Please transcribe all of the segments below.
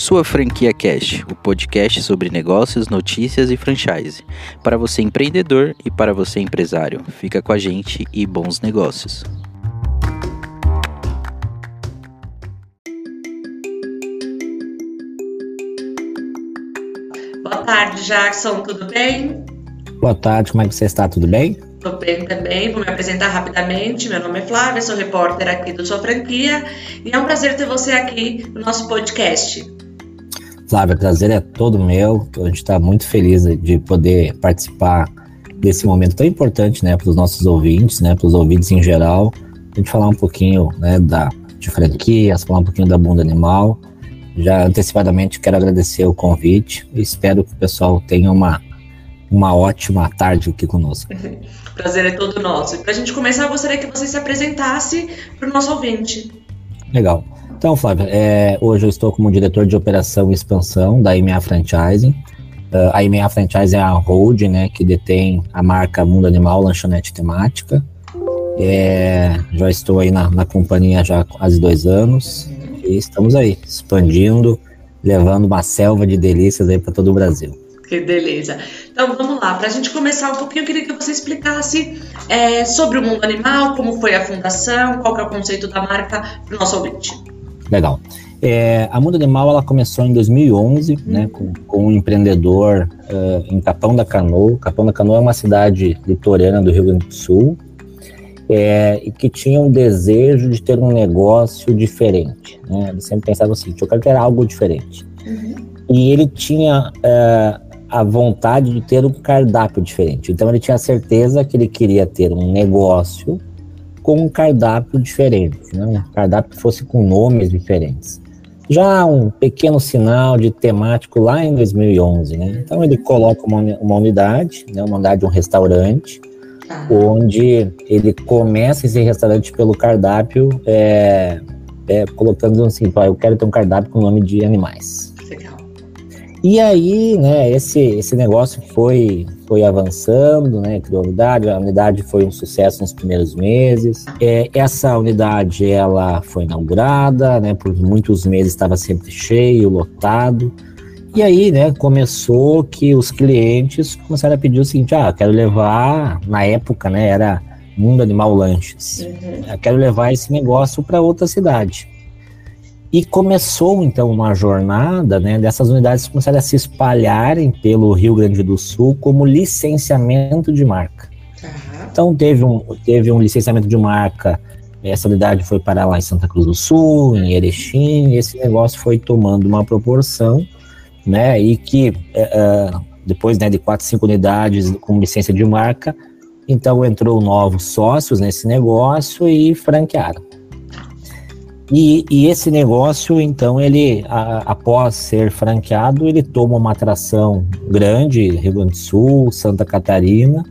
Sua Franquia Cash, o podcast sobre negócios, notícias e franchise. Para você empreendedor e para você empresário. Fica com a gente e bons negócios. Boa tarde, Jackson, tudo bem? Boa tarde, como é que você está? Tudo bem? Estou bem também, vou me apresentar rapidamente. Meu nome é Flávia, sou repórter aqui do Sua Franquia e é um prazer ter você aqui no nosso podcast. Flávia, o prazer é todo meu. A gente está muito feliz de poder participar desse momento tão importante né, para os nossos ouvintes, né, para os ouvintes em geral. A gente falar um pouquinho né, da, de franquias, falar um pouquinho da Bunda Animal. Já antecipadamente quero agradecer o convite e espero que o pessoal tenha uma, uma ótima tarde aqui conosco. prazer é todo nosso. Para a gente começar, eu gostaria que você se apresentasse para o nosso ouvinte. Legal. Então, Flávia, é, hoje eu estou como diretor de operação e expansão da IMEA Franchising. Uh, a IMEA Franchising é a holding né, que detém a marca Mundo Animal Lanchonete Temática. É, já estou aí na, na companhia já há quase dois anos e estamos aí expandindo, levando uma selva de delícias aí para todo o Brasil. Que beleza. Então vamos lá, para a gente começar um pouquinho, eu queria que você explicasse é, sobre o mundo animal, como foi a fundação, qual que é o conceito da marca para o nosso ouvinte. Legal. É, a Mundo Animal ela começou em 2011, uhum. né, com, com, um empreendedor uh, em Capão da Canoa. Capão da Canoa é uma cidade litorânea do Rio Grande do Sul é, e que tinha um desejo de ter um negócio diferente. Né? Ele sempre pensava assim, eu quero ter algo diferente. Uhum. E ele tinha uh, a vontade de ter um cardápio diferente. Então ele tinha certeza que ele queria ter um negócio com um cardápio diferente, né? um cardápio que fosse com nomes diferentes. Já um pequeno sinal de temático lá em 2011, né? Então ele coloca uma, uma unidade, né? uma unidade de um restaurante, ah. onde ele começa esse restaurante pelo cardápio, é, é, colocando assim, eu quero ter um cardápio com nome de animais. E aí, né, esse, esse negócio foi, foi avançando, né, criou unidade, a unidade foi um sucesso nos primeiros meses. É, essa unidade, ela foi inaugurada, né, por muitos meses estava sempre cheio, lotado. E aí, né, começou que os clientes começaram a pedir o seguinte, ah, quero levar, na época, né, era Mundo Animal Lanches. Uhum. Eu quero levar esse negócio para outra cidade. E começou então uma jornada, né, dessas unidades começaram a se espalharem pelo Rio Grande do Sul como licenciamento de marca. Uhum. Então teve um, teve um licenciamento de marca, essa unidade foi para lá em Santa Cruz do Sul, em Erechim, e esse negócio foi tomando uma proporção, né, e que uh, depois né, de quatro, cinco unidades com licença de marca, então entrou novos sócios nesse negócio e franquearam. E, e, esse negócio, então, ele, a, após ser franqueado, ele toma uma atração grande, Rio Grande do Sul, Santa Catarina,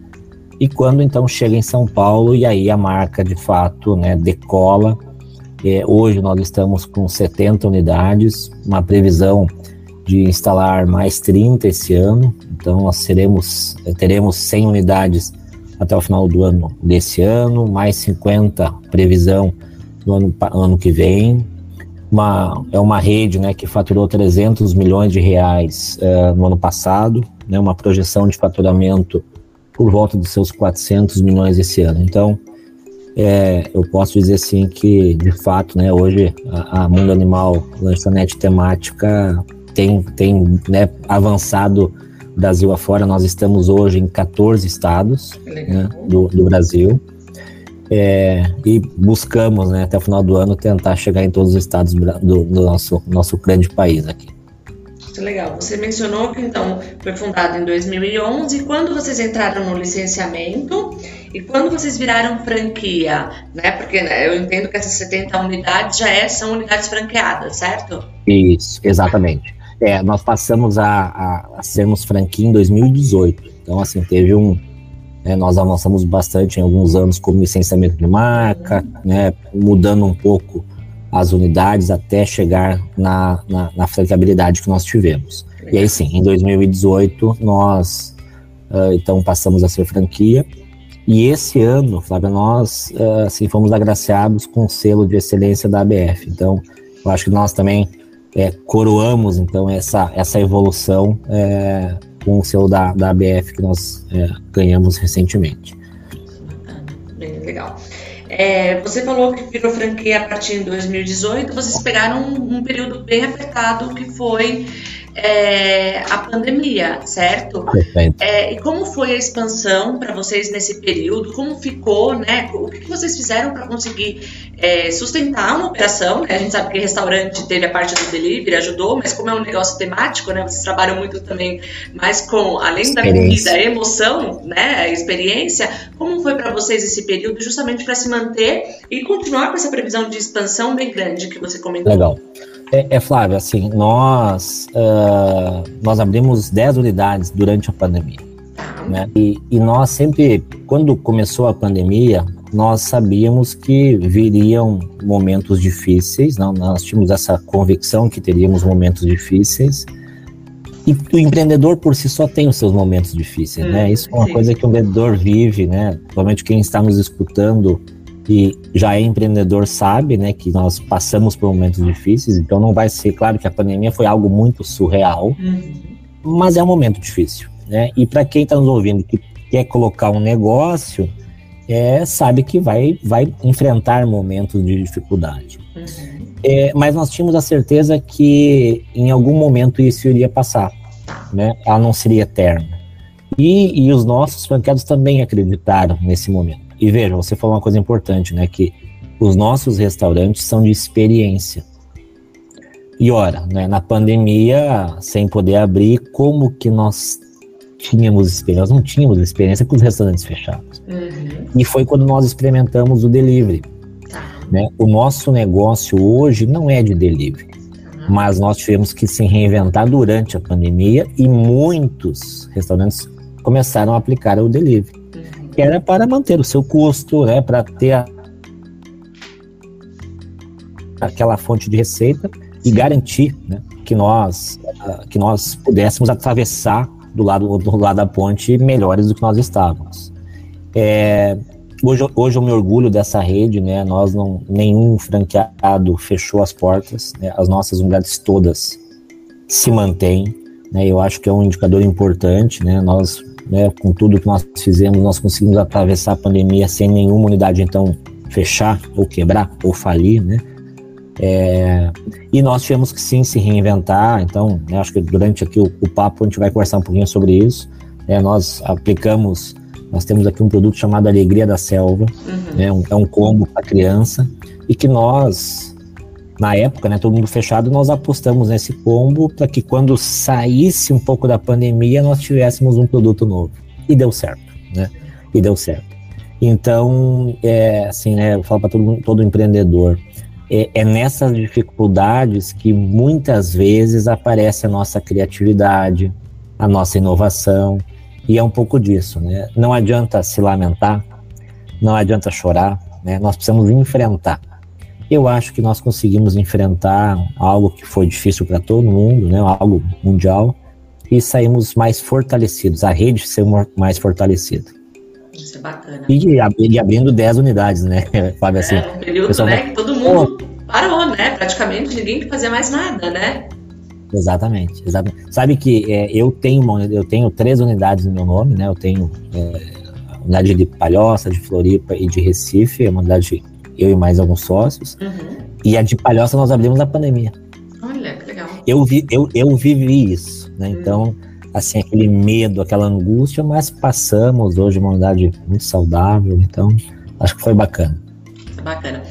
e quando então chega em São Paulo, e aí a marca de fato né, decola. É, hoje nós estamos com 70 unidades, uma previsão de instalar mais 30 esse ano, então nós seremos, teremos 100 unidades até o final do ano desse ano, mais 50 previsão no ano, ano que vem. Uma, é uma rede né, que faturou 300 milhões de reais uh, no ano passado, né, uma projeção de faturamento por volta dos seus 400 milhões esse ano. Então, é, eu posso dizer sim que, de fato, né, hoje a, a Mundo Animal lanchonete temática tem, tem né, avançado Brasil afora. Nós estamos hoje em 14 estados né, do, do Brasil. É, e buscamos, né, até o final do ano, tentar chegar em todos os estados do, do nosso, nosso grande país aqui. Muito legal. Você mencionou que então foi fundado em 2011. Quando vocês entraram no licenciamento e quando vocês viraram franquia, né? Porque né, eu entendo que essas 70 unidades já é, são unidades franqueadas, certo? Isso, exatamente. É, nós passamos a, a, a sermos franquia em 2018. Então, assim, teve um, é, nós avançamos bastante em alguns anos com licenciamento de marca, né, mudando um pouco as unidades até chegar na, na, na franqueabilidade que nós tivemos. E aí sim, em 2018 nós uh, então passamos a ser franquia. E esse ano, Flávio, nós uh, assim, fomos agraciados com o selo de excelência da ABF. Então, eu acho que nós também é, coroamos então essa, essa evolução é, com o seu da, da ABF que nós é, ganhamos recentemente. Bem legal. É, você falou que virou franquia a partir de 2018. Vocês pegaram um, um período bem apertado que foi é, a pandemia, certo? É, e como foi a expansão para vocês nesse período? Como ficou, né? O que, vocês fizeram para conseguir é, sustentar uma operação? Né? A gente sabe que restaurante teve a parte do delivery, ajudou, mas como é um negócio temático, né? Vocês trabalham muito também mais com, além da comida, a emoção, né? A experiência. Como foi para vocês esse período, justamente para se manter e continuar com essa previsão de expansão bem grande que você comentou? Legal. É, é Flávio, assim, nós, uh, nós abrimos 10 unidades durante a pandemia. Né? E, e nós sempre, quando começou a pandemia, nós sabíamos que viriam momentos difíceis, não? nós tínhamos essa convicção que teríamos momentos difíceis. E o empreendedor por si só tem os seus momentos difíceis, né? Hum, Isso é uma sim. coisa que o empreendedor vive, né? Provavelmente quem está nos escutando que já é empreendedor sabe, né, que nós passamos por momentos difíceis, então não vai ser claro que a pandemia foi algo muito surreal, uhum. mas é um momento difícil, né? E para quem está nos ouvindo que quer colocar um negócio, é, sabe que vai, vai enfrentar momentos de dificuldade. Uhum. É, mas nós tínhamos a certeza que em algum momento isso iria passar, né? Ela não seria eterna. E, e os nossos franqueados também acreditaram nesse momento. E veja, você falou uma coisa importante, né? Que os nossos restaurantes são de experiência. E ora, né, na pandemia, sem poder abrir, como que nós tínhamos experiência? Nós não tínhamos experiência com os restaurantes fechados. Uhum. E foi quando nós experimentamos o delivery. Tá. Né? O nosso negócio hoje não é de delivery, uhum. mas nós tivemos que se reinventar durante a pandemia e muitos restaurantes começaram a aplicar o delivery que era para manter o seu custo, né, para ter a, aquela fonte de receita e garantir né, que, nós, uh, que nós pudéssemos atravessar do lado, do lado da ponte melhores do que nós estávamos. É, hoje, hoje eu me orgulho dessa rede, né, nós não, nenhum franqueado fechou as portas, né, as nossas unidades todas se mantêm, né, eu acho que é um indicador importante, né, nós né, com tudo que nós fizemos, nós conseguimos atravessar a pandemia sem nenhuma unidade então fechar ou quebrar ou falir, né? É, e nós tivemos que sim se reinventar. Então, né, acho que durante aqui o, o, papo a gente vai conversar um pouquinho sobre isso. É, nós aplicamos, nós temos aqui um produto chamado Alegria da Selva, uhum. né, um, é um combo para criança e que nós na época, né, todo mundo fechado, nós apostamos nesse combo para que quando saísse um pouco da pandemia nós tivéssemos um produto novo. E deu certo, né? E deu certo. Então, é, assim, né, eu falo para todo, todo empreendedor, é, é nessas dificuldades que muitas vezes aparece a nossa criatividade, a nossa inovação, e é um pouco disso, né? Não adianta se lamentar, não adianta chorar, né? Nós precisamos enfrentar eu acho que nós conseguimos enfrentar algo que foi difícil para todo mundo, né, algo mundial, e saímos mais fortalecidos, a rede ser mais fortalecida. Isso é bacana. E, e abrindo 10 unidades, né, Fábio? Assim, é, um período né, que todo mundo parou, né? Praticamente ninguém fazia mais nada, né? Exatamente, exatamente. Sabe que é, eu tenho uma, eu tenho três unidades no meu nome, né? Eu tenho é, a unidade de Palhoça, de Floripa e de Recife, é uma unidade eu e mais alguns sócios. Uhum. E a de Palhoça nós abrimos na pandemia. Olha, que legal. Eu, vi, eu, eu vivi isso, né? Uhum. Então, assim, aquele medo, aquela angústia, mas passamos hoje uma unidade muito saudável, então acho que foi bacana. Bacana.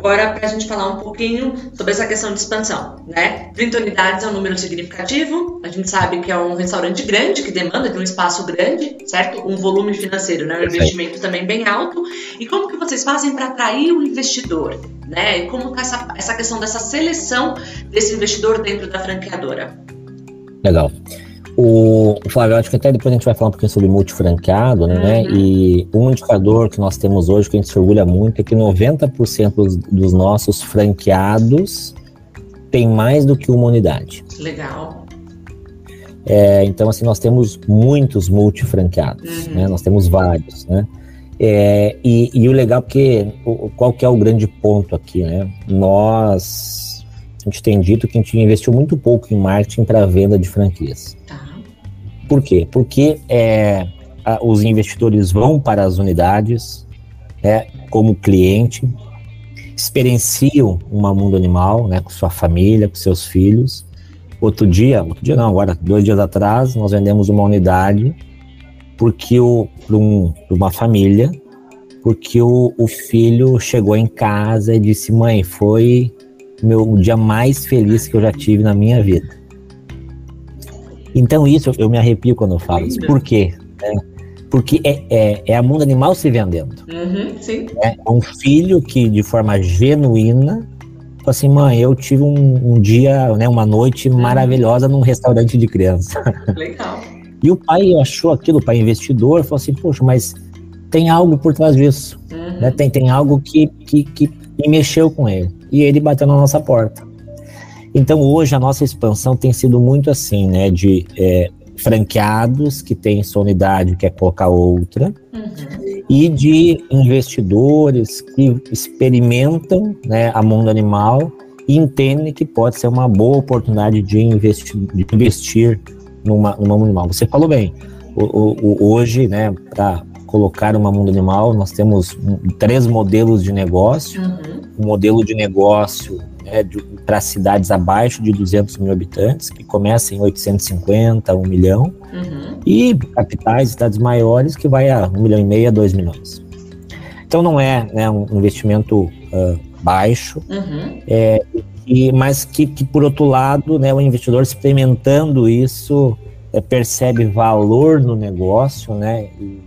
Agora, para a gente falar um pouquinho sobre essa questão de expansão, né? 30 unidades é um número significativo, a gente sabe que é um restaurante grande, que demanda de um espaço grande, certo? Um volume financeiro, né? Um investimento também bem alto. E como que vocês fazem para atrair o investidor, né? E como está essa, essa questão dessa seleção desse investidor dentro da franqueadora? Legal. O, Flávio, acho que até depois a gente vai falar um pouquinho sobre multifranqueado, né? Uhum. E um indicador que nós temos hoje, que a gente se orgulha muito, é que 90% dos, dos nossos franqueados tem mais do que uma unidade. Legal. É, então, assim, nós temos muitos multifranqueados, uhum. né? Nós temos vários, né? É, e, e, o legal, porque qual que é o grande ponto aqui, né? Nós a gente tem dito que a gente investiu muito pouco em marketing para venda de franquias. Por quê? Porque é, a, os investidores vão para as unidades né, como cliente, experienciam uma mundo animal né, com sua família, com seus filhos. Outro dia, outro dia não, agora dois dias atrás, nós vendemos uma unidade porque o para um, uma família, porque o, o filho chegou em casa e disse: "Mãe, foi meu dia mais feliz que eu já tive na minha vida". Então isso eu me arrepio quando eu falo isso. Por quê? É, porque é, é, é, a mundo animal se vendendo. Uhum, sim. É um filho que, de forma genuína, falou assim, mãe, eu tive um, um dia, né, uma noite uhum. maravilhosa num restaurante de criança. Legal. e o pai achou aquilo, o pai investidor, falou assim, poxa, mas tem algo por trás disso. Uhum. Né? Tem, tem algo que, que, que me mexeu com ele. E ele bateu na nossa porta. Então hoje a nossa expansão tem sido muito assim, né? De é, franqueados que têm sua unidade quer colocar outra uhum. e de investidores que experimentam né, a mundo animal e entendem que pode ser uma boa oportunidade de investir, de investir numa, numa mundo animal. Você falou bem, o, o, hoje, né, para colocar uma mundo animal, nós temos um, três modelos de negócio. Uhum. Um modelo de negócio né, para cidades abaixo de 200 mil habitantes, que começa em 850, 1 milhão, uhum. e capitais, cidades maiores, que vai a 1 milhão e meio a 2 milhões. Então não é né, um investimento uh, baixo, uhum. é, e, mas que, que, por outro lado, né, o investidor experimentando isso é, percebe valor no negócio, né, e,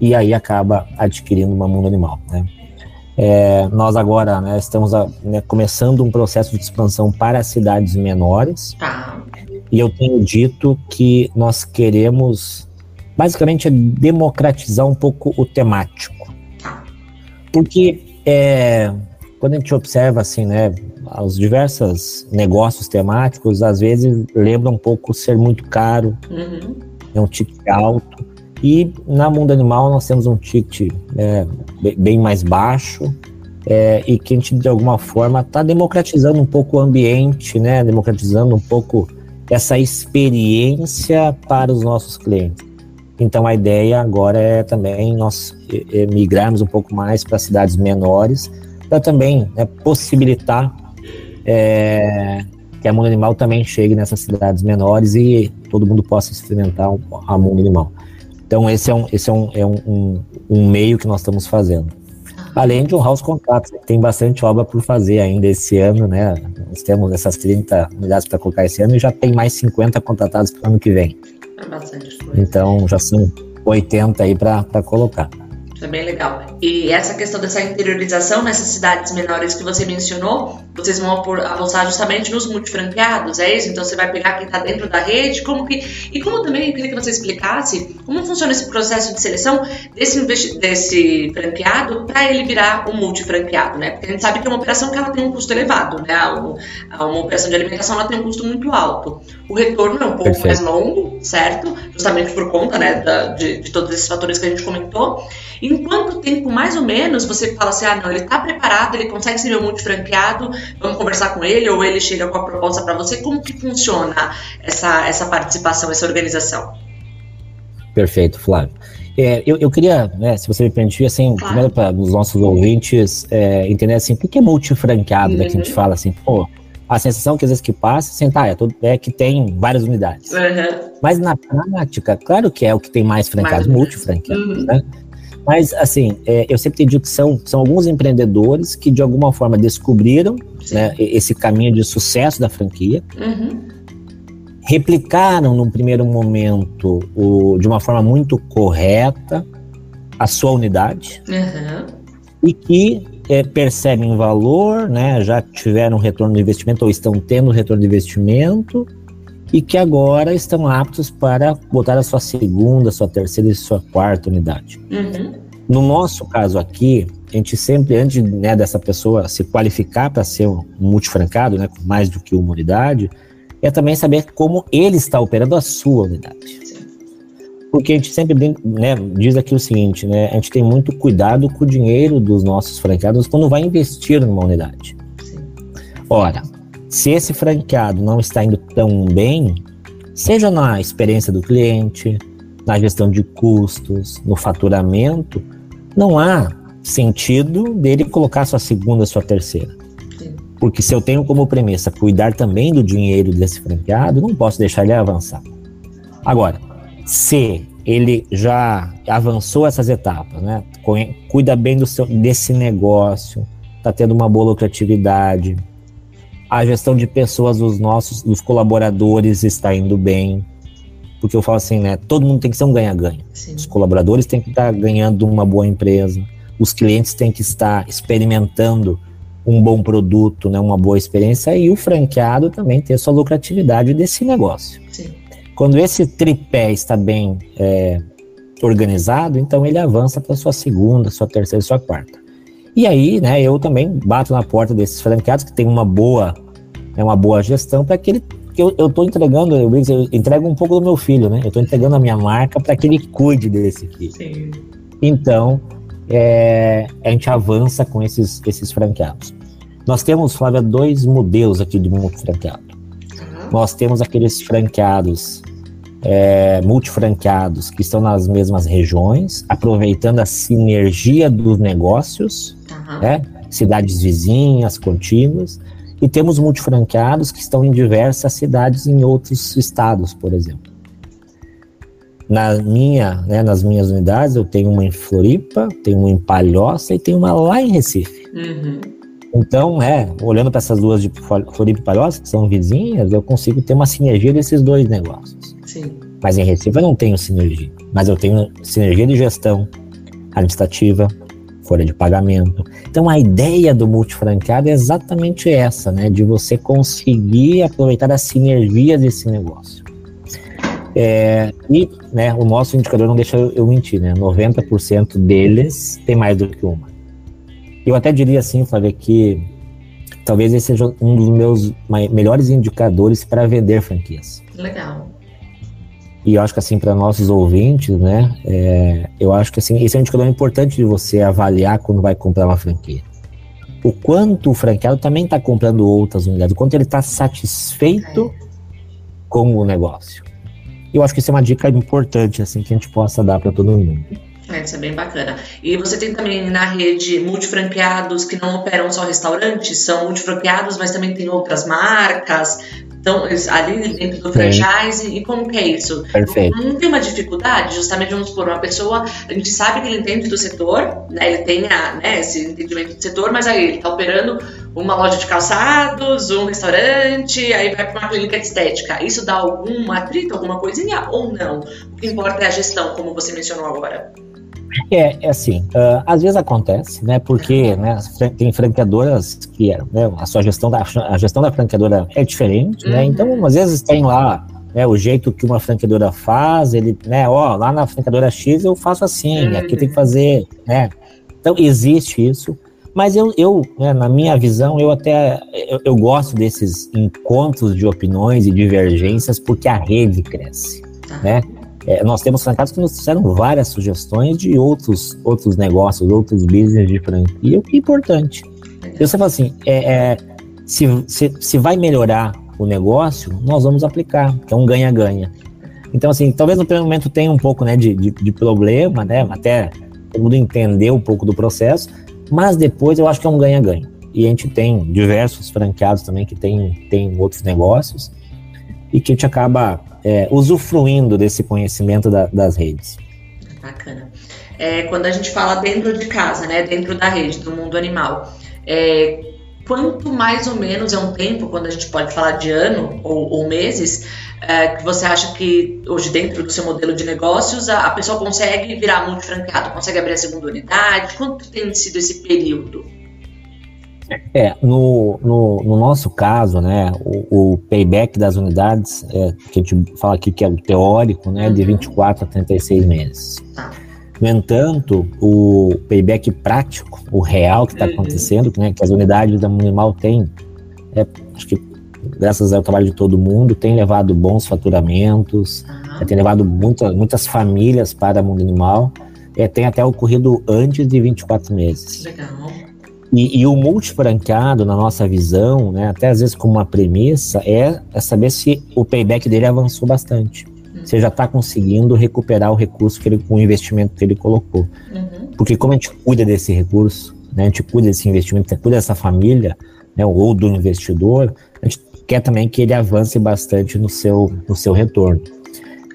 e aí acaba adquirindo uma mundo animal, né. É, nós agora né, estamos né, começando um processo de expansão para cidades menores. Tá. E eu tenho dito que nós queremos, basicamente, é democratizar um pouco o temático. Tá. Porque é, quando a gente observa assim, né, os diversos negócios temáticos, às vezes lembra um pouco ser muito caro, uhum. é um ticket alto. E na Mundo Animal nós temos um ticket é, bem mais baixo é, e que a gente de alguma forma está democratizando um pouco o ambiente, né? Democratizando um pouco essa experiência para os nossos clientes. Então a ideia agora é também nós é, migrarmos um pouco mais para cidades menores para também né, possibilitar é, que a Mundo Animal também chegue nessas cidades menores e todo mundo possa experimentar a Mundo Animal. Então, esse é um, esse é um, é um, um, meio que nós estamos fazendo. Além de honrar os contratos, tem bastante obra por fazer ainda esse ano, né? Nós temos essas 30 unidades para colocar esse ano e já tem mais 50 contratados para o ano que vem. É bastante coisa. Então, já são 80 aí para colocar. Isso é bem legal. E essa questão dessa interiorização nessas cidades menores que você mencionou, vocês vão apostar justamente nos multifranqueados, é isso? Então você vai pegar quem está dentro da rede, como que. E como também eu queria que você explicasse como funciona esse processo de seleção desse, desse franqueado para ele virar um multifranqueado, né? Porque a gente sabe que é uma operação que ela tem um custo elevado, né? Uma operação de alimentação ela tem um custo muito alto. O retorno é um pouco Perfeito. mais longo, certo? Justamente por conta né, da, de, de todos esses fatores que a gente comentou. Em quanto tempo, mais ou menos, você fala assim, ah, não, ele está preparado, ele consegue ser meu multifranqueado, vamos conversar com ele, ou ele chega com a proposta para você, como que funciona essa, essa participação, essa organização? Perfeito, Flávio. É, eu, eu, queria, né, se você me permitir, assim, claro. primeiro para os nossos ouvintes é, entender assim, o que é multifranqueado, uhum. né, que a gente uhum. fala assim, pô, a sensação que às vezes que passa, assim, tá, é, tudo, é que tem várias unidades. Uhum. Mas na prática, claro que é o que tem mais franqueados, multifranqueados, uhum. né? Mas, assim, é, eu sempre dito que são, são alguns empreendedores que, de alguma forma, descobriram né, esse caminho de sucesso da franquia, uhum. replicaram, num primeiro momento, o, de uma forma muito correta, a sua unidade, uhum. e que é, percebem valor, né, já tiveram retorno de investimento ou estão tendo retorno de investimento, e que agora estão aptos para botar a sua segunda, sua terceira e sua quarta unidade. Uhum. No nosso caso aqui, a gente sempre, antes né, dessa pessoa se qualificar para ser um multifrancado, né, com mais do que uma unidade, é também saber como ele está operando a sua unidade. Porque a gente sempre né, diz aqui o seguinte, né, a gente tem muito cuidado com o dinheiro dos nossos franqueados quando vai investir numa unidade. Ora, Se esse franqueado não está indo tão bem, seja na experiência do cliente, na gestão de custos, no faturamento, não há sentido dele colocar sua segunda, sua terceira. Porque se eu tenho como premissa cuidar também do dinheiro desse franqueado, não posso deixar ele avançar. Agora, se ele já avançou essas etapas, né? Cuida bem do seu, desse negócio, está tendo uma boa lucratividade, a gestão de pessoas dos nossos, dos colaboradores está indo bem, porque eu falo assim, né? Todo mundo tem que ser um ganha-ganha. Os colaboradores têm que estar ganhando uma boa empresa, os clientes têm que estar experimentando um bom produto, né, uma boa experiência, e o franqueado também ter sua lucratividade desse negócio. Sim. Quando esse tripé está bem é, organizado, então ele avança para sua segunda, sua terceira, sua quarta. E aí, né, eu também bato na porta desses franqueados que tem uma boa, né, uma boa gestão para que ele eu, eu tô entregando, eu, eu entrego um pouco do meu filho, né? Eu tô entregando a minha marca para que ele cuide desse filho. Sim. Então, é, a gente avança com esses, esses franqueados. Nós temos, Flávia, dois modelos aqui de multifranqueado. Uhum. Nós temos aqueles franqueados, é, multifranqueados, que estão nas mesmas regiões, aproveitando a sinergia dos negócios, uhum. né? cidades vizinhas, contínuas, e temos multifranqueados que estão em diversas cidades em outros estados, por exemplo. Na minha, né, nas minhas unidades, eu tenho uma em Floripa, tenho uma em Palhoça e tenho uma lá em Recife. Uhum. Então, é, olhando para essas duas de Floripa e Palhoça, que são vizinhas, eu consigo ter uma sinergia desses dois negócios. Sim. Mas em Recife eu não tenho sinergia. Mas eu tenho sinergia de gestão administrativa, folha de pagamento. Então a ideia do multifranqueado é exatamente essa, né? De você conseguir aproveitar a sinergia desse negócio. É, e né, o nosso indicador não deixa eu mentir, né? 90% deles tem mais do que uma. Eu até diria assim, Flávia, que talvez esse seja um dos meus melhores indicadores para vender franquias. Legal. E eu acho que assim, para nossos ouvintes, né, é, eu acho que assim, esse é um indicador importante de você avaliar quando vai comprar uma franquia. O quanto o franqueado também está comprando outras unidades, o quanto ele está satisfeito é. com o negócio. Eu acho que isso é uma dica importante, assim, que a gente possa dar para todo mundo. É, isso é bem bacana. E você tem também na rede multifranqueados que não operam só restaurantes, são multifranqueados, mas também tem outras marcas. Então, ali dentro do franchise, Sim. e como que é isso? Perfeito. Não, não, tem uma dificuldade, justamente, vamos supor, uma pessoa, a gente sabe que ele entende do setor, né, ele tem a, né, esse entendimento do setor, mas aí ele está operando uma loja de calçados, um restaurante, aí vai para uma clínica de estética. Isso dá algum atrito, alguma coisinha ou não? O que importa é a gestão, como você mencionou agora. É, é assim, uh, às vezes acontece, né? Porque né, tem franqueadoras que né, a sua gestão da a gestão da franqueadora é diferente, né? uhum. né? Então, às vezes tem lá né, o jeito que uma franqueadora faz, ele, né? Ó, lá na franqueadora X eu faço assim, uhum. aqui tem que fazer, né? Então existe isso, mas eu, eu né, na minha visão, eu até eu, eu gosto desses encontros de opiniões e divergências porque a rede cresce, tá. né? É, nós temos franqueados que nos fizeram várias sugestões de outros, outros negócios, outros business de franquia, o que é importante. Eu sempre falo assim, é, é, se, se, se vai melhorar o negócio, nós vamos aplicar, que é um ganha-ganha. Então, assim, talvez no primeiro momento tenha um pouco né, de, de, de problema, né, até todo mundo entender um pouco do processo, mas depois eu acho que é um ganha-ganha. E a gente tem diversos franqueados também que tem, tem outros negócios e que a gente acaba é, usufruindo desse conhecimento da, das redes. Bacana. É, quando a gente fala dentro de casa, né, dentro da rede, do mundo animal, é, quanto mais ou menos é um tempo, quando a gente pode falar de ano ou, ou meses, é, que você acha que hoje dentro do seu modelo de negócios a, a pessoa consegue virar multifranqueado, consegue abrir a segunda unidade? Quanto tem sido esse período? É, no, no, no, nosso caso, né, o, o payback das unidades, é, que a gente fala aqui que é o teórico, né, de 24 uhum. a 36 meses. Tá. No entanto, o payback prático, o real que está uhum. acontecendo, né, que as unidades da Animal têm, é, acho que graças ao trabalho de todo mundo, tem levado bons faturamentos, uhum. tem levado muita, muitas famílias para o mundo animal, é, tem até ocorrido antes de 24 meses. Legal. E, e, o multifranqueado, na nossa visão, né, até às vezes como uma premissa, é, é saber se o payback dele avançou bastante. Uhum. Você já está conseguindo recuperar o recurso, que ele, o investimento que ele colocou. Uhum. Porque como a gente cuida desse recurso, né, a gente cuida desse investimento, cuida dessa família, né, ou do investidor, a gente quer também que ele avance bastante no seu, no seu retorno.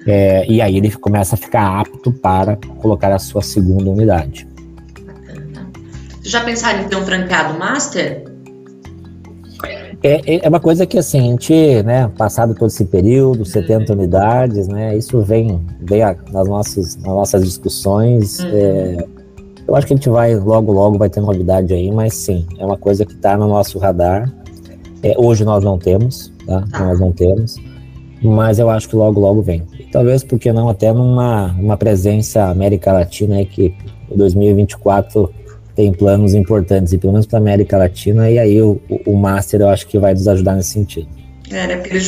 É, e aí ele começa a ficar apto para colocar a sua segunda unidade. Já pensaram em ter um trancado master? É, é, uma coisa que assim, a gente, né, passado todo esse período, 70 uhum. unidades, né, isso vem, vem a, nas, nossas, nas nossas discussões. Uhum. É, eu acho que a gente vai, logo, logo vai ter novidade aí, mas sim, é uma coisa que está no nosso radar. É, hoje nós não temos, tá? tá? Nós não temos, mas eu acho que logo, logo vem. E talvez, porque não, até numa uma presença América Latina aí que 2024 tem planos importantes, e pelo menos para América Latina, e aí o, o Master eu acho que vai nos ajudar nesse sentido. É, né? Porque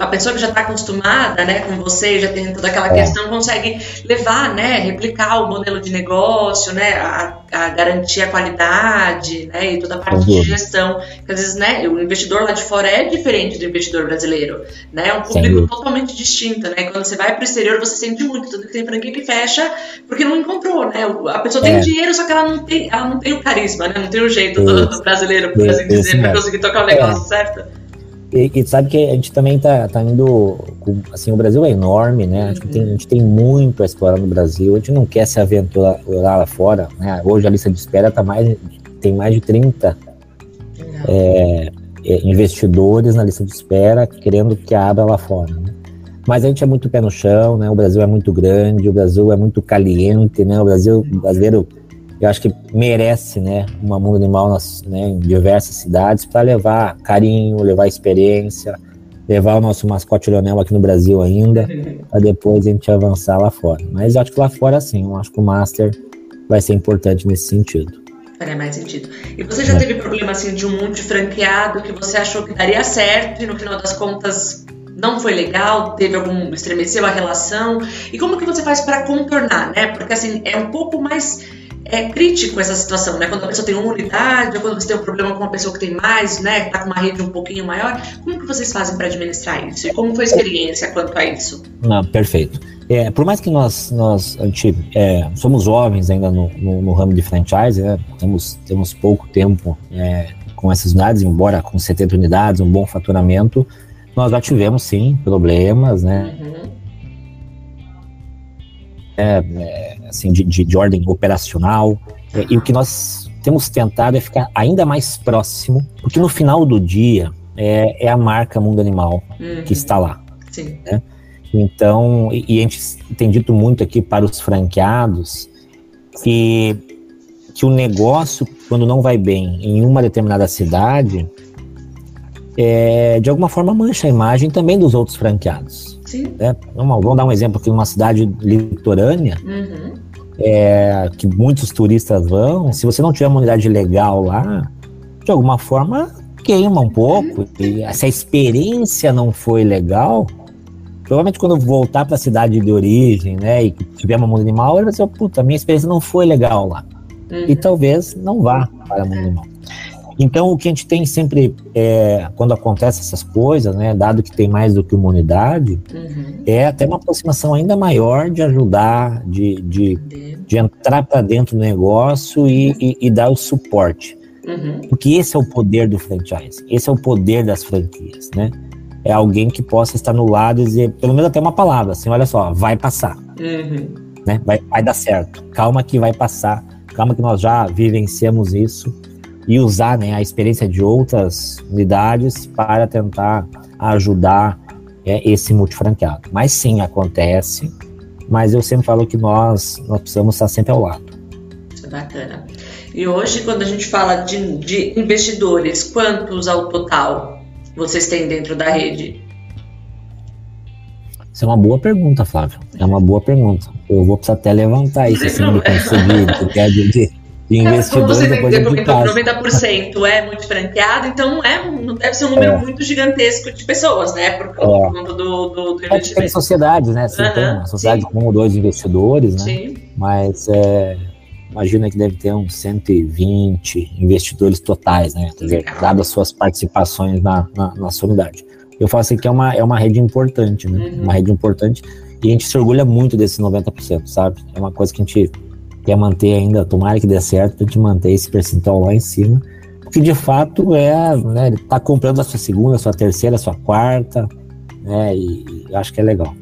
a pessoa que já está acostumada né, com você, já tem toda aquela é. questão, consegue levar, né, replicar o modelo de negócio, né, a, a garantir a qualidade né, e toda a parte de gestão. Porque às vezes né, o investidor lá de fora é diferente do investidor brasileiro. Né, é um público totalmente distinto. Né? Quando você vai para o exterior, você sente muito. Tanto que tem franquia que fecha porque não encontrou. Né? A pessoa tem é. dinheiro, só que ela não tem, ela não tem o carisma, né? não tem o jeito do, do brasileiro, por assim dizer, para conseguir tocar o negócio, é. certo? E, e, sabe que a gente também tá, tá indo. Assim, o Brasil é enorme, né? Tem, a gente tem muito a explorar no Brasil. A gente não quer se aventurar lá fora. Né? Hoje a lista de espera tá mais, tem mais de 30 é, é, investidores na lista de espera querendo que abra lá fora. Né? Mas a gente é muito pé no chão, né? O Brasil é muito grande, o Brasil é muito caliente, né? O Brasil o brasileiro eu acho que merece, né, uma mundo animal nas, né, em diversas cidades para levar carinho, levar experiência, levar o nosso mascote Leonel aqui no Brasil ainda, para depois a gente avançar lá fora. Mas eu acho que lá fora sim, eu acho que o Master vai ser importante nesse sentido. Faria mais sentido. E você já é. teve problema assim de um monte franqueado que você achou que daria certo e no final das contas não foi legal, teve algum estremeceu a relação? E como que você faz para contornar, né? Porque assim, é um pouco mais é crítico essa situação, né? Quando a pessoa tem uma unidade, ou quando você tem um problema com uma pessoa que tem mais, né? Que tá com uma rede um pouquinho maior, como que vocês fazem para administrar isso? E como foi a experiência quanto a isso? Não, perfeito. É, por mais que nós, nós a gente, é, somos jovens ainda no, no, no, ramo de franchise, né? temos, temos pouco tempo é, com essas unidades, embora com 70 unidades, um bom faturamento, nós já tivemos sim problemas, né? Uhum. É, é assim, de, de, de ordem operacional. É, e o que nós temos tentado é ficar ainda mais próximo, porque no final do dia é, é a marca Mundo Animal uhum. que está lá. Sim. Né? Então, e, e, a gente tem dito muito aqui para os franqueados que, que o negócio, quando não vai bem em uma determinada cidade, é, de alguma forma mancha a imagem também dos outros franqueados. Sim. Né? Vamos, dar um exemplo aqui numa cidade litorânea, uhum. é, que muitos turistas vão. Se você não tiver uma unidade legal lá, de alguma forma queima um pouco. Uhum. E se a experiência não foi legal, provavelmente quando voltar para a cidade de origem, né, e tiver uma mundo animal, ele vai dizer, puta, minha experiência não foi legal lá. Uhum. E talvez não vá para mundo animal. Então, o que a gente tem sempre, é, quando acontece essas coisas, né, dado que tem mais do que uma unidade, uhum. é até uma aproximação ainda maior de ajudar, de, de, de entrar para dentro do negócio e, e, e dar o suporte. Uhum. Porque esse é o poder do franchise, esse é o poder das franquias, né? É alguém que possa estar no lado e dizer, pelo menos até uma palavra, assim, olha só, vai passar, uhum. né? Vai, vai dar certo, calma que vai passar, calma que nós já vivenciamos isso, e usar né, a experiência de outras unidades para tentar ajudar é, esse multifranqueado. Mas sim, acontece, mas eu sempre falo que nós, nós precisamos estar sempre ao lado. Isso é bacana. E hoje, quando a gente fala de, de investidores, quantos ao total vocês têm dentro da rede? Isso é uma boa pergunta, Flávio. É uma boa pergunta. Eu vou precisar até levantar isso assim, de conseguir, de, de, Como você comentou, 90% é muito franqueado, então não, é, deve ser um número é. muito gigantesco de pessoas, né? Por, por é. conta do, do, do investimento. Tem sociedades, né? Você uhum, tem uma sociedade sim. com um ou dois investidores, né? Sim. Mas é, imagina que deve ter uns 120 investidores totais, né? Quer dizer, dadas suas participações na, na, na sua unidade. Eu falo assim que é uma, é uma rede importante, né? Uhum. Uma rede importante e a gente se orgulha muito desses 90%, sabe? É uma coisa que a gente quer manter ainda, tomara que dê certo, a gente manter esse percentual lá em cima, porque de fato é, né, ele tá comprando a sua segunda, a sua terceira, a sua quarta, né? E, e acho que é legal.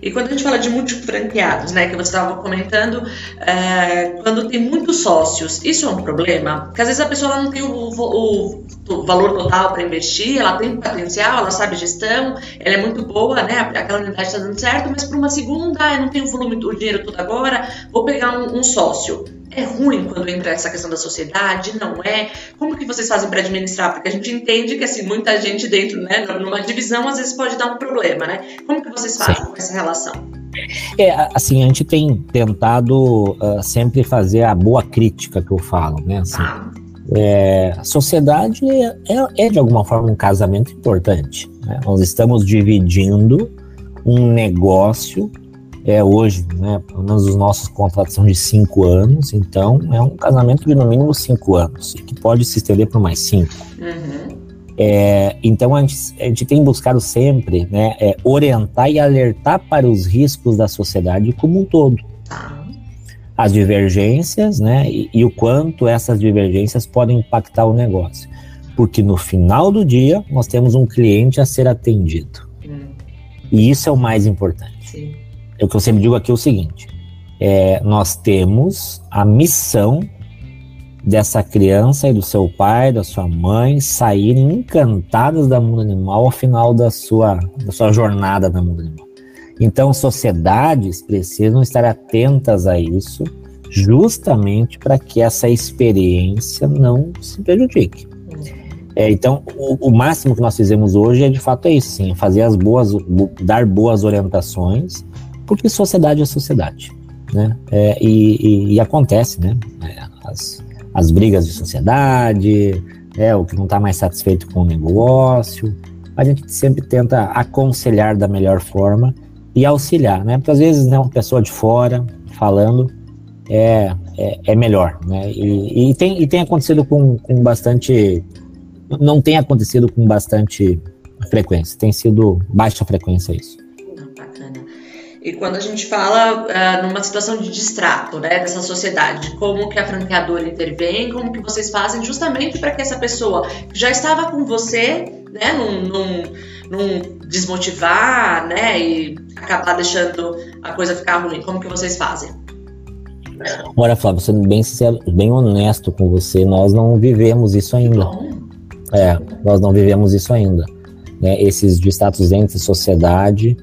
E quando a gente fala de multifranqueados, né, que você estava comentando, é, quando tem muitos sócios, isso é um problema? Porque às vezes a pessoa não tem o, o, o valor total para investir, ela tem potencial, ela sabe gestão, ela é muito boa, né, aquela unidade está dando certo, mas para uma segunda, eu não tenho volume, o dinheiro todo agora, vou pegar um, um sócio é ruim quando entra essa questão da sociedade? Não é? Como que vocês fazem para administrar? Porque a gente entende que assim muita gente dentro, né, numa divisão às vezes pode dar um problema, né? Como que vocês fazem Sim. com essa relação? É, assim, a gente tem tentado uh, sempre fazer a boa crítica que eu falo, né? Assim, ah. é, a sociedade é, é, de alguma forma um casamento importante. Né? Nós estamos dividindo um negócio é hoje, né? Pelo menos os nossos contratos são de cinco anos, então é um casamento de no mínimo cinco anos, que pode se estender por mais cinco. Uhum. É, então a gente, a gente, tem buscado sempre né, é, orientar e alertar para os riscos da sociedade como um todo. Tá. As divergências, né? E, e o quanto essas divergências podem impactar o negócio. Porque no final do dia nós temos um cliente a ser atendido. Hum. E isso é o mais importante. Sim o que eu sempre digo aqui é o seguinte: é, nós temos a missão dessa criança e do seu pai, da sua mãe, saírem encantadas da mundo animal ao final da sua, da sua jornada no mundo animal. Então, sociedades precisam estar atentas a isso, justamente para que essa experiência não se prejudique. É, então, o, o, máximo que nós fizemos hoje é de fato é isso, sim, fazer as boas, dar boas orientações porque sociedade é sociedade, né? É, e, e, e, acontece, né? É, as, as brigas de sociedade, é, o que não está mais satisfeito com o negócio. A gente sempre tenta aconselhar da melhor forma e auxiliar, né? Porque às vezes né, uma pessoa de fora falando é, é, é melhor, né? E, e, tem, e tem acontecido com, com bastante. Não tem acontecido com bastante frequência, tem sido baixa frequência isso. E quando a gente fala uh, numa situação de distrato, né, dessa sociedade, como que a franqueadora intervém, como que vocês fazem justamente para que essa pessoa que já estava com você, né, não, não, não desmotivar, né, e acabar deixando a coisa ficar ruim, como que vocês fazem? Olha, Flávio, sendo bem sincero, bem honesto com você, nós não vivemos isso ainda. É, nós não vivemos isso ainda. Né? Esses de status entre sociedade,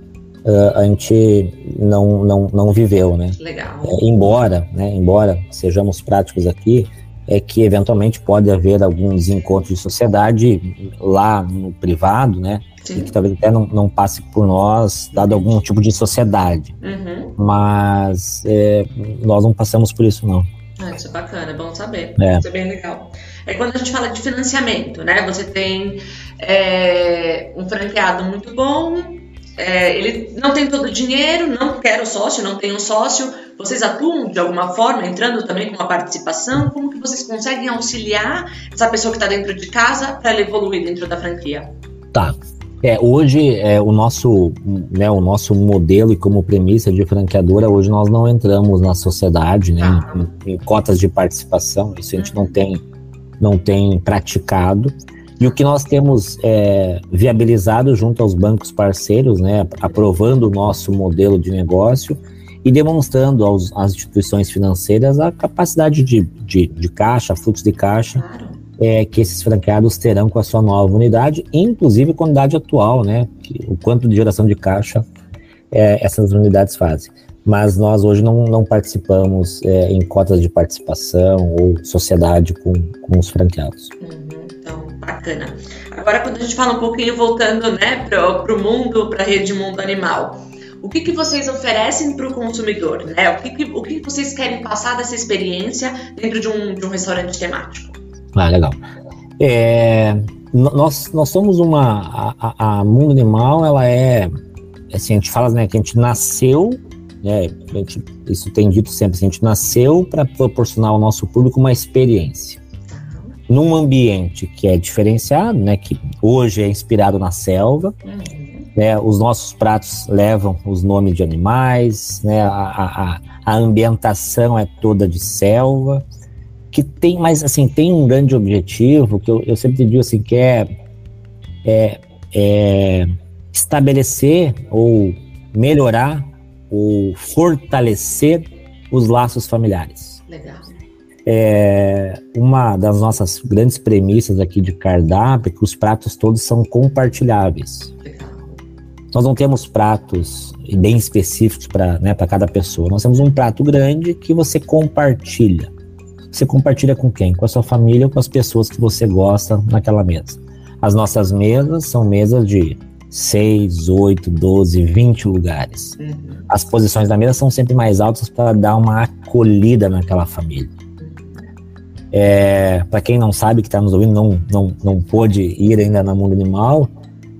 uh, a gente não, não, não viveu, né? Legal. É, embora, né, embora sejamos práticos aqui, é que eventualmente pode haver alguns encontros de sociedade lá no privado, né? Sim. E que talvez até não, não passe por nós, dado algum tipo de sociedade. Uhum. Mas é, nós não passamos por isso, não. Ah, isso é bacana, é bom saber. É. Isso é bem legal. É quando a gente fala de financiamento, né? Você tem é, um franqueado muito bom, é, ele não tem todo o dinheiro, não quer o sócio, não tem um sócio. Vocês atuam de alguma forma, entrando também com uma participação? Como que vocês conseguem auxiliar essa pessoa que está dentro de casa para ela evoluir dentro da franquia? Tá. É, hoje é, o nosso né, o nosso modelo e como premissa de franqueadora hoje nós não entramos na sociedade né, ah. em, em, cotas de participação isso a gente uhum. não tem não tem praticado e o que nós temos é, viabilizado junto aos bancos parceiros, né, aprovando o nosso modelo de negócio e demonstrando aos, às instituições financeiras a capacidade de, de, de caixa, fluxo de caixa, é, que esses franqueados terão com a sua nova unidade, inclusive com a unidade atual, né, o quanto de geração de caixa é, essas unidades fazem. Mas nós hoje não, não participamos é, em cotas de participação ou sociedade com, com os franqueados. Uhum. Bacana. Agora, quando a gente fala um pouquinho, voltando né, para o mundo, para a rede mundo animal, o que, que vocês oferecem para o consumidor? Né? O, que, que, o que vocês querem passar dessa experiência dentro de um, de um restaurante temático? Ah, legal. É, nós, nós somos uma. A, a, Mundo Animal, ela é. Assim, a gente fala né, que a gente nasceu né, gente, isso tem dito sempre, a gente nasceu para proporcionar ao nosso público uma experiência. Num ambiente que é diferenciado, né, que hoje é inspirado na selva, uhum. né, os nossos pratos levam os nomes de animais, né, a, a, a ambientação é toda de selva, que tem, mas assim, tem um grande objetivo que eu, eu sempre digo assim, que é, é, é estabelecer ou melhorar ou fortalecer os laços familiares. Legal. É, uma das nossas grandes premissas aqui de cardápio é que os pratos todos são compartilháveis. Nós não temos pratos bem específicos para né, cada pessoa. Nós temos um prato grande que você compartilha. Você compartilha com quem? Com a sua família ou com as pessoas que você gosta naquela mesa. As nossas mesas são mesas de 6, 8, 12, 20 lugares. Uhum. As posições da mesa são sempre mais altas para dar uma acolhida naquela família. É, para quem não sabe, que está nos ouvindo, não, não, não pôde ir ainda na Mundo Animal,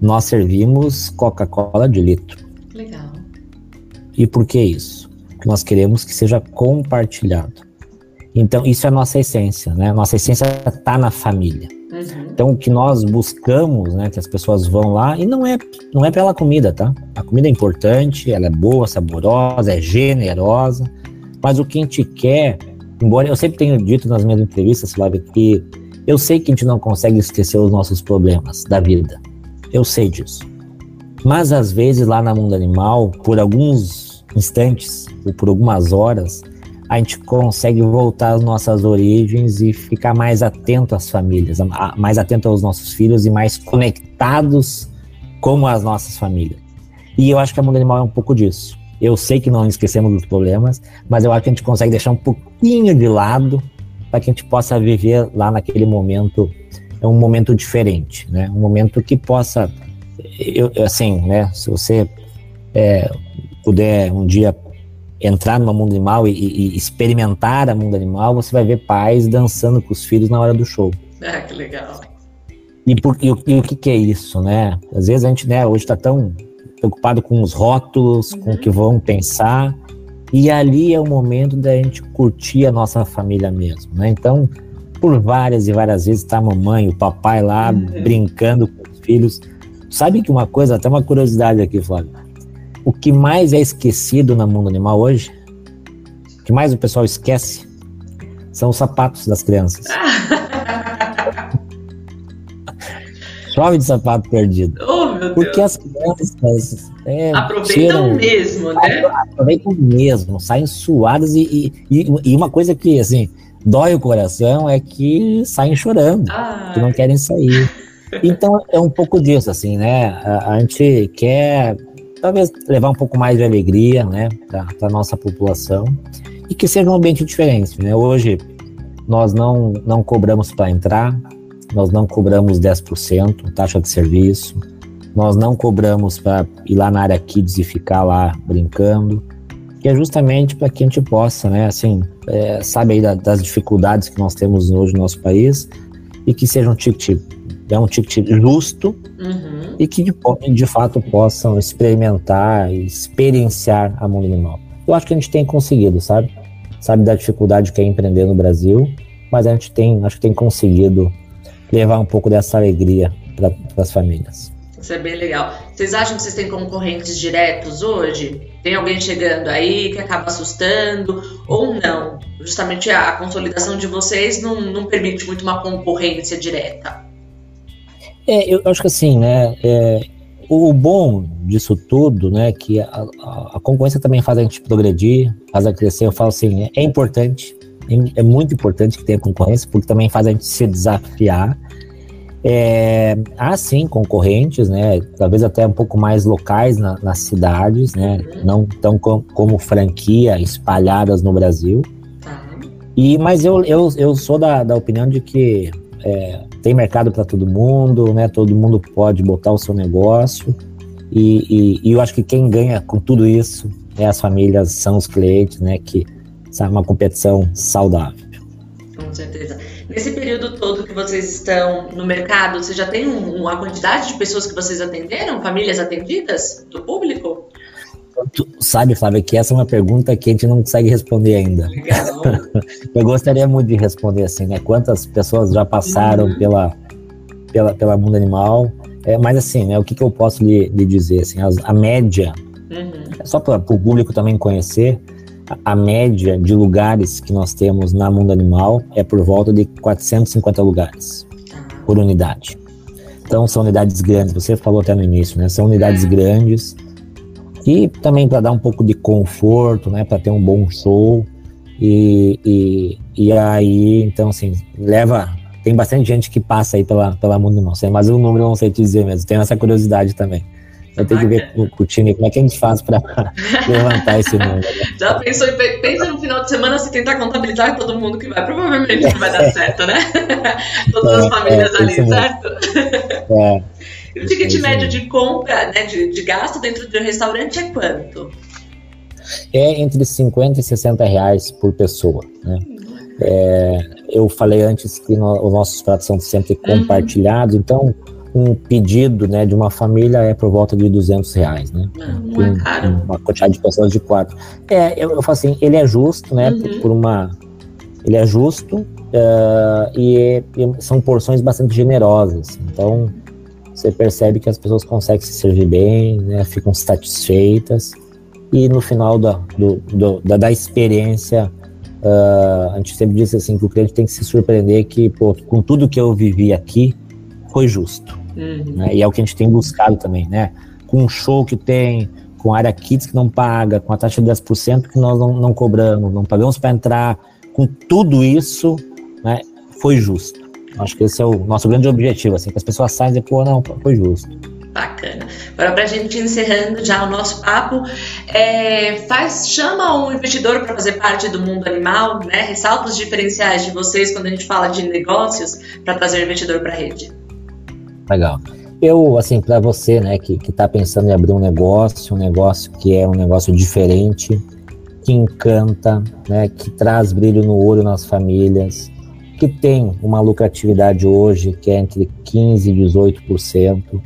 nós servimos Coca-Cola de litro. Legal. E por que isso? Porque nós queremos que seja compartilhado. Então, isso é a nossa essência, né? Nossa essência está na família. Uhum. Então, o que nós buscamos, né, que as pessoas vão lá, e não é, não é pela comida, tá? A comida é importante, ela é boa, saborosa, é generosa, mas o que a gente quer, embora eu sempre tenho dito nas minhas entrevistas, Flávia, que eu sei que a gente não consegue esquecer os nossos problemas da vida. Eu sei disso. Mas às vezes lá na mundo animal, por alguns instantes ou por algumas horas, a gente consegue voltar às nossas origens e ficar mais atento às famílias, mais atento aos nossos filhos e mais conectados com as nossas famílias. E eu acho que a Mundo Animal é um pouco disso. Eu sei que não esquecemos dos problemas, mas eu acho que a gente consegue deixar um pouquinho de lado para que a gente possa viver lá naquele momento, é um momento diferente, né? Um momento que possa, eu, assim, né? Se você é, puder um dia entrar no mundo animal e, e, experimentar a mundo animal, você vai ver pais dançando com os filhos na hora do show. Ah, que legal. E, por, e, e o que, que, é isso, né? Às vezes a gente, né, hoje está tão preocupado com os rótulos, uhum. com o que vão pensar, e ali é o momento da gente curtir a nossa família mesmo, né? Então, por várias e várias vezes tá a mamãe, o papai lá uhum. brincando com os filhos. Sabe que uma coisa, até uma curiosidade aqui, Flávio o que mais é esquecido no mundo animal hoje, o que mais o pessoal esquece, são os sapatos das crianças. Chove de sapato perdido. Meu Porque Deus. as crianças é, aproveitam tiram, mesmo, né? Aproveitam mesmo, saem suadas e, e, e, uma coisa que assim dói o coração é que saem chorando, Ai. que não querem sair. Então é um pouco disso, assim, né? A, a gente quer talvez levar um pouco mais de alegria, né, para a nossa população e que seja um ambiente diferente, né? Hoje nós não não cobramos para entrar, nós não cobramos 10% taxa de serviço, nós não cobramos para ir lá na área kids e ficar lá brincando, que é justamente para que a gente possa, né, assim, é, sabe aí da, das dificuldades que nós temos hoje no nosso país e que seja um ticket, é um ticket justo, uhum e que de, de fato possam experimentar e experienciar a mundo animal. Eu acho que a gente tem conseguido, sabe? Sabe da dificuldade que é empreender no Brasil, mas a gente tem, acho que tem conseguido levar um pouco dessa alegria para as famílias. Isso é bem legal. Vocês acham que vocês têm concorrentes diretos hoje? Tem alguém chegando aí que acaba assustando ou não? Justamente a consolidação de vocês não, não permite muito uma concorrência direta. É, eu acho que assim, né? É, o bom disso tudo, né, que a, a, concorrência também faz a gente progredir, faz a crescer. Eu falo assim, é, é importante, é, é, muito importante que tenha concorrência, porque também faz a gente se desafiar. É, há sim concorrentes, né, talvez até um pouco mais locais na, nas cidades, né, não tão com, como franquia espalhadas no Brasil. Tá. E, mas eu, eu, eu sou da, da opinião de que é, tem mercado para todo mundo, né? Todo mundo pode botar o seu negócio. E, e, e, eu acho que quem ganha com tudo isso é as famílias, são os clientes, né? Que sabe uma competição saudável. Com certeza. Nesse período todo que vocês estão no mercado, você já tem uma quantidade de pessoas que vocês atenderam, famílias atendidas do público? Tu sabe, Flávio, que essa é uma pergunta que a gente não consegue responder ainda. Legal. Eu gostaria muito de responder assim, né? Quantas pessoas já passaram uhum. pela, pela, pela mundo animal? É, mas assim, né? O que, que eu posso lhe, lhe dizer? Assim, a, a média, uhum. só para o público também conhecer, a, média de lugares que nós temos na mundo animal é por volta de 450 lugares por unidade. Então são unidades grandes, você falou até no início, né? São unidades é. grandes e também para dar um pouco de conforto, né? Para ter um bom show e, e, e aí, então assim, leva tem bastante gente que passa aí pela, pela Mundo Não sei, mas o número eu não sei te dizer mesmo. Tenho essa curiosidade também. Eu tenho que ver com, com o time como é que a gente faz para levantar esse número. Né? Já pensou, pensa no final de semana se tentar contabilizar todo mundo que vai. Provavelmente não vai dar certo, né? Todas é, as famílias é, ali, certo? É. E o ticket médio de compra, né, de, de gasto dentro de um restaurante é quanto? É entre 50 e 60 reais por pessoa, né? É, eu falei antes que no, os nossos pratos são sempre uhum. compartilhados, então um pedido né, de uma família é por volta de 200 reais, né? Não, é caro. Uma quantidade de pessoas de quatro. É, eu, eu falo assim, ele é justo, né? Uhum. Por, por, uma... Ele é justo uh, e, e, são porções bastante generosas. Então, você percebe que as pessoas conseguem se servir bem, né? Ficam satisfeitas. E no final da, do, do, da, da experiência, uh, a gente sempre diz assim, que o cliente tem que se surpreender que, pô, com tudo que eu vivi aqui, foi justo. Uhum. Né? E é o que a gente tem buscado também, né? Com um show que tem, com área kits que não paga, com a taxa de 10% que nós não, não cobramos, não pagamos para entrar, com tudo isso, né, foi justo. Acho que esse é o nosso grande objetivo, assim, que as pessoas saem e pô, não, foi justo. Bacana. Agora, para a gente encerrando já o nosso papo, é, faz, chama um investidor para fazer parte do mundo animal, né? Ressalta os diferenciais de vocês quando a gente fala de negócios para trazer o investidor para a rede. Legal. Eu, assim, para você, né, que, que tá pensando em abrir um negócio, um negócio que é um negócio diferente, que encanta, né, que traz brilho no olho nas famílias, que tem uma lucratividade hoje que é entre 15% e 18%,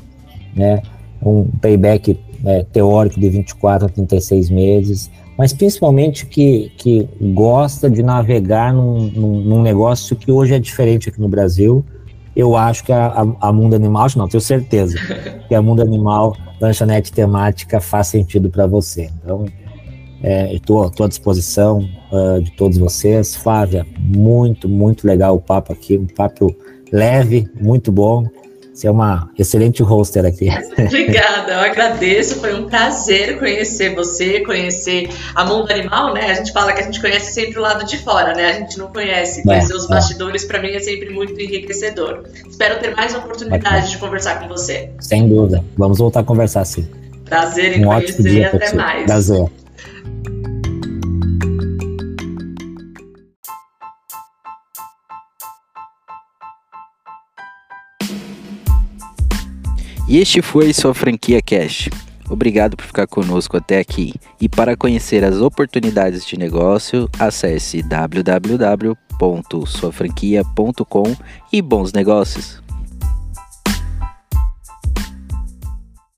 né, um payback é, teórico de 24 a 36 meses, mas principalmente que, que gosta de navegar num, num, num negócio que hoje é diferente aqui no Brasil, eu acho que a, a, Mundo Animal, não, tenho certeza que a Mundo Animal, lanchonete temática, faz sentido para você. Então, é, estou à disposição uh, de todos vocês. Flávia, muito, muito legal o papo aqui, um papo leve, muito bom. Você é uma excelente hoster aqui. Obrigada, eu agradeço. Foi um prazer conhecer você, conhecer a Mundo Animal, né? A gente fala que a gente conhece sempre o lado de fora, né? A gente não conhece. Conhecer é, os é. bastidores, para mim, é sempre muito enriquecedor. Espero ter mais oportunidade de conversar com você. Sem dúvida. Vamos voltar a conversar, sim. Prazer em um conhecer e até mais. Prazer. E este foi sua franquia Cash. Obrigado por ficar conosco até aqui. E para conhecer as oportunidades de negócio, acesse www.suafranquia.com e bons negócios.